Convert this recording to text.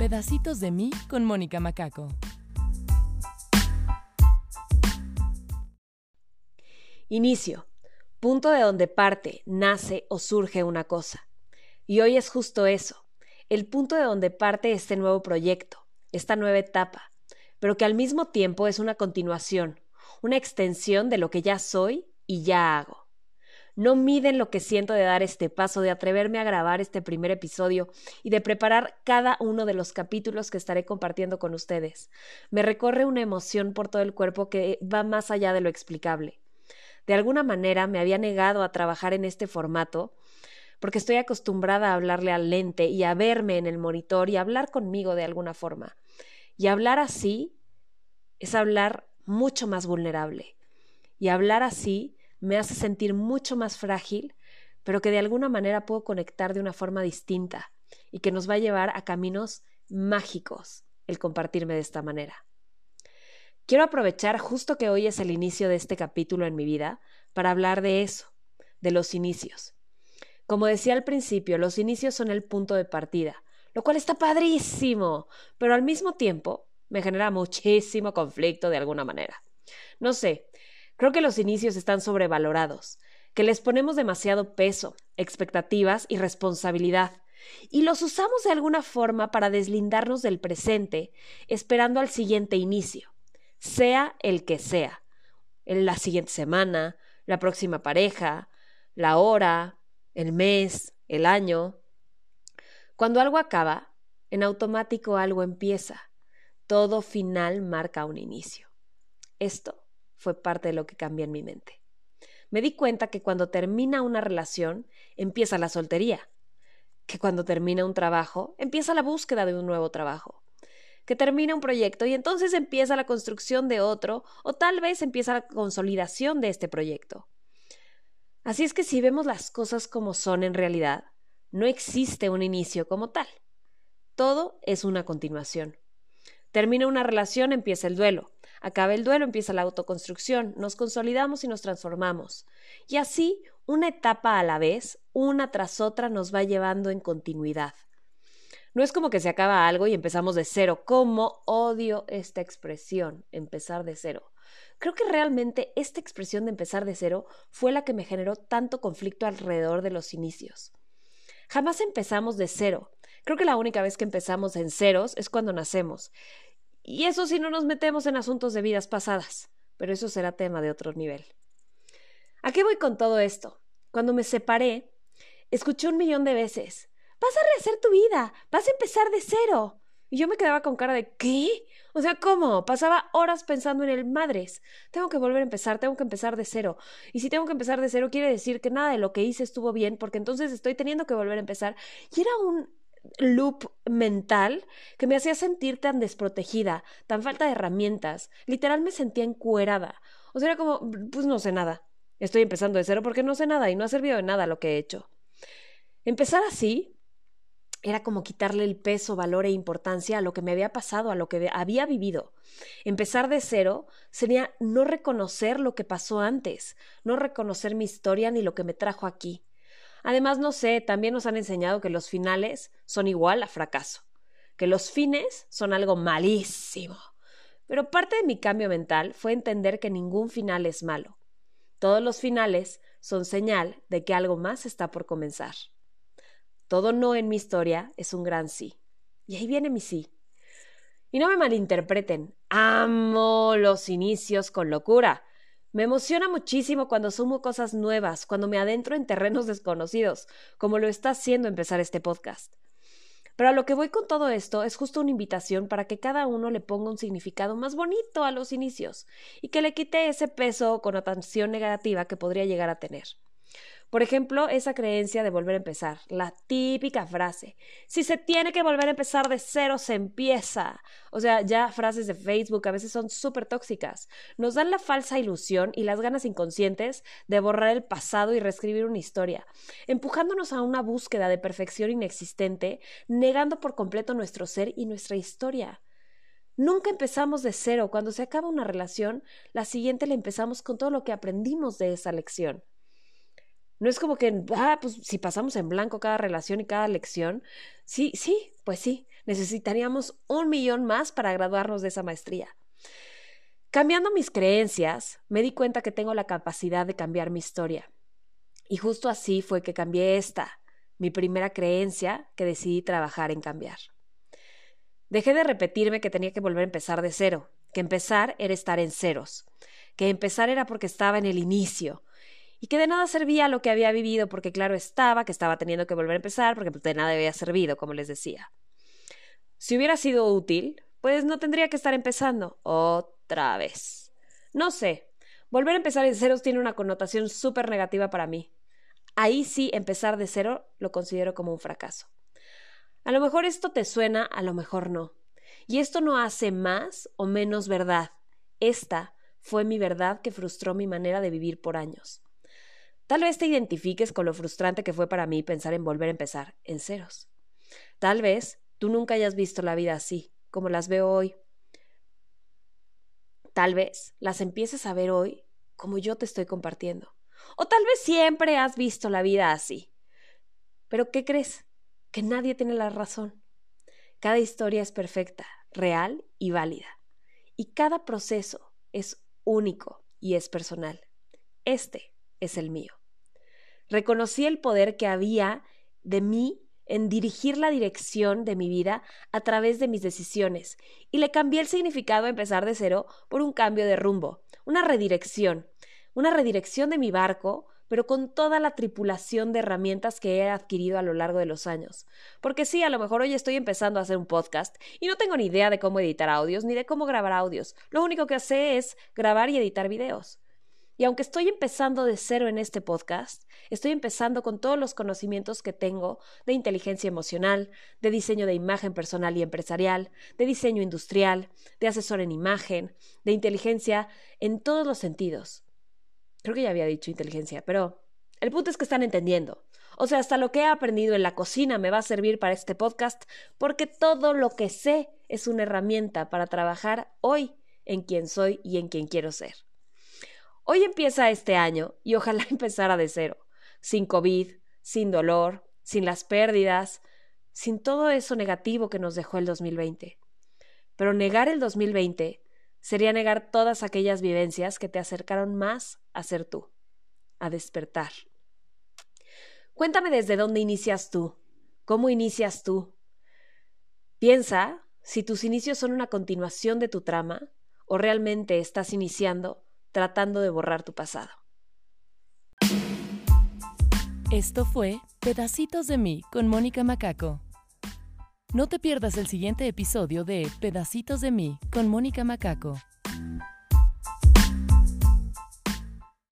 Pedacitos de mí con Mónica Macaco. Inicio. Punto de donde parte, nace o surge una cosa. Y hoy es justo eso, el punto de donde parte este nuevo proyecto, esta nueva etapa, pero que al mismo tiempo es una continuación, una extensión de lo que ya soy y ya hago. No miden lo que siento de dar este paso, de atreverme a grabar este primer episodio y de preparar cada uno de los capítulos que estaré compartiendo con ustedes. Me recorre una emoción por todo el cuerpo que va más allá de lo explicable. De alguna manera me había negado a trabajar en este formato porque estoy acostumbrada a hablarle al lente y a verme en el monitor y hablar conmigo de alguna forma. Y hablar así es hablar mucho más vulnerable. Y hablar así me hace sentir mucho más frágil, pero que de alguna manera puedo conectar de una forma distinta y que nos va a llevar a caminos mágicos el compartirme de esta manera. Quiero aprovechar justo que hoy es el inicio de este capítulo en mi vida para hablar de eso, de los inicios. Como decía al principio, los inicios son el punto de partida, lo cual está padrísimo, pero al mismo tiempo me genera muchísimo conflicto de alguna manera. No sé, creo que los inicios están sobrevalorados, que les ponemos demasiado peso, expectativas y responsabilidad, y los usamos de alguna forma para deslindarnos del presente, esperando al siguiente inicio sea el que sea. En la siguiente semana, la próxima pareja, la hora, el mes, el año. Cuando algo acaba, en automático algo empieza. Todo final marca un inicio. Esto fue parte de lo que cambió en mi mente. Me di cuenta que cuando termina una relación, empieza la soltería, que cuando termina un trabajo, empieza la búsqueda de un nuevo trabajo, que termina un proyecto y entonces empieza la construcción de otro o tal vez empieza la consolidación de este proyecto. Así es que si vemos las cosas como son en realidad, no existe un inicio como tal. Todo es una continuación. Termina una relación, empieza el duelo. Acaba el duelo, empieza la autoconstrucción. Nos consolidamos y nos transformamos. Y así, una etapa a la vez, una tras otra, nos va llevando en continuidad. No es como que se acaba algo y empezamos de cero. ¿Cómo odio esta expresión, empezar de cero? Creo que realmente esta expresión de empezar de cero fue la que me generó tanto conflicto alrededor de los inicios. Jamás empezamos de cero. Creo que la única vez que empezamos en ceros es cuando nacemos. Y eso si no nos metemos en asuntos de vidas pasadas. Pero eso será tema de otro nivel. ¿A qué voy con todo esto? Cuando me separé, escuché un millón de veces vas a rehacer tu vida, vas a empezar de cero. Y yo me quedaba con cara de ¿qué? O sea, ¿cómo? Pasaba horas pensando en el madres. Tengo que volver a empezar, tengo que empezar de cero. Y si tengo que empezar de cero, quiere decir que nada de lo que hice estuvo bien, porque entonces estoy teniendo que volver a empezar. Y era un loop mental que me hacía sentir tan desprotegida, tan falta de herramientas. Literal me sentía encuerada. O sea, era como, pues no sé nada. Estoy empezando de cero porque no sé nada y no ha servido de nada lo que he hecho. Empezar así era como quitarle el peso, valor e importancia a lo que me había pasado, a lo que había vivido. Empezar de cero sería no reconocer lo que pasó antes, no reconocer mi historia ni lo que me trajo aquí. Además, no sé, también nos han enseñado que los finales son igual a fracaso, que los fines son algo malísimo. Pero parte de mi cambio mental fue entender que ningún final es malo. Todos los finales son señal de que algo más está por comenzar. Todo no en mi historia es un gran sí. Y ahí viene mi sí. Y no me malinterpreten, amo los inicios con locura. Me emociona muchísimo cuando sumo cosas nuevas, cuando me adentro en terrenos desconocidos, como lo está haciendo empezar este podcast. Pero a lo que voy con todo esto es justo una invitación para que cada uno le ponga un significado más bonito a los inicios y que le quite ese peso o connotación negativa que podría llegar a tener. Por ejemplo, esa creencia de volver a empezar, la típica frase, si se tiene que volver a empezar de cero, se empieza. O sea, ya frases de Facebook a veces son súper tóxicas. Nos dan la falsa ilusión y las ganas inconscientes de borrar el pasado y reescribir una historia, empujándonos a una búsqueda de perfección inexistente, negando por completo nuestro ser y nuestra historia. Nunca empezamos de cero. Cuando se acaba una relación, la siguiente la empezamos con todo lo que aprendimos de esa lección. No es como que, ah, pues si pasamos en blanco cada relación y cada lección, sí, sí, pues sí, Necesitaríamos un millón más para graduarnos de esa maestría. Cambiando mis creencias, me di cuenta que tengo la capacidad de cambiar mi historia. Y justo así fue que cambié esta, mi primera creencia que decidí trabajar en cambiar. Dejé de repetirme que tenía que volver a empezar de cero, que empezar era estar en ceros, que empezar era porque estaba en el inicio, y que de nada servía lo que había vivido porque claro estaba que estaba teniendo que volver a empezar porque pues, de nada había servido, como les decía. Si hubiera sido útil, pues no tendría que estar empezando otra vez. No sé, volver a empezar en ceros tiene una connotación súper negativa para mí. Ahí sí, empezar de cero lo considero como un fracaso. A lo mejor esto te suena, a lo mejor no. Y esto no hace más o menos verdad. Esta fue mi verdad que frustró mi manera de vivir por años. Tal vez te identifiques con lo frustrante que fue para mí pensar en volver a empezar en ceros. Tal vez tú nunca hayas visto la vida así, como las veo hoy. Tal vez las empieces a ver hoy como yo te estoy compartiendo. O tal vez siempre has visto la vida así. Pero ¿qué crees? Que nadie tiene la razón. Cada historia es perfecta, real y válida. Y cada proceso es único y es personal. Este es el mío. Reconocí el poder que había de mí en dirigir la dirección de mi vida a través de mis decisiones y le cambié el significado a empezar de cero por un cambio de rumbo, una redirección, una redirección de mi barco, pero con toda la tripulación de herramientas que he adquirido a lo largo de los años. Porque sí, a lo mejor hoy estoy empezando a hacer un podcast y no tengo ni idea de cómo editar audios ni de cómo grabar audios. Lo único que sé es grabar y editar videos. Y aunque estoy empezando de cero en este podcast, estoy empezando con todos los conocimientos que tengo de inteligencia emocional, de diseño de imagen personal y empresarial, de diseño industrial, de asesor en imagen, de inteligencia en todos los sentidos. Creo que ya había dicho inteligencia, pero el punto es que están entendiendo. O sea, hasta lo que he aprendido en la cocina me va a servir para este podcast porque todo lo que sé es una herramienta para trabajar hoy en quien soy y en quien quiero ser. Hoy empieza este año y ojalá empezara de cero, sin COVID, sin dolor, sin las pérdidas, sin todo eso negativo que nos dejó el 2020. Pero negar el 2020 sería negar todas aquellas vivencias que te acercaron más a ser tú, a despertar. Cuéntame desde dónde inicias tú, cómo inicias tú. Piensa si tus inicios son una continuación de tu trama o realmente estás iniciando tratando de borrar tu pasado. Esto fue Pedacitos de mí con Mónica Macaco. No te pierdas el siguiente episodio de Pedacitos de mí con Mónica Macaco.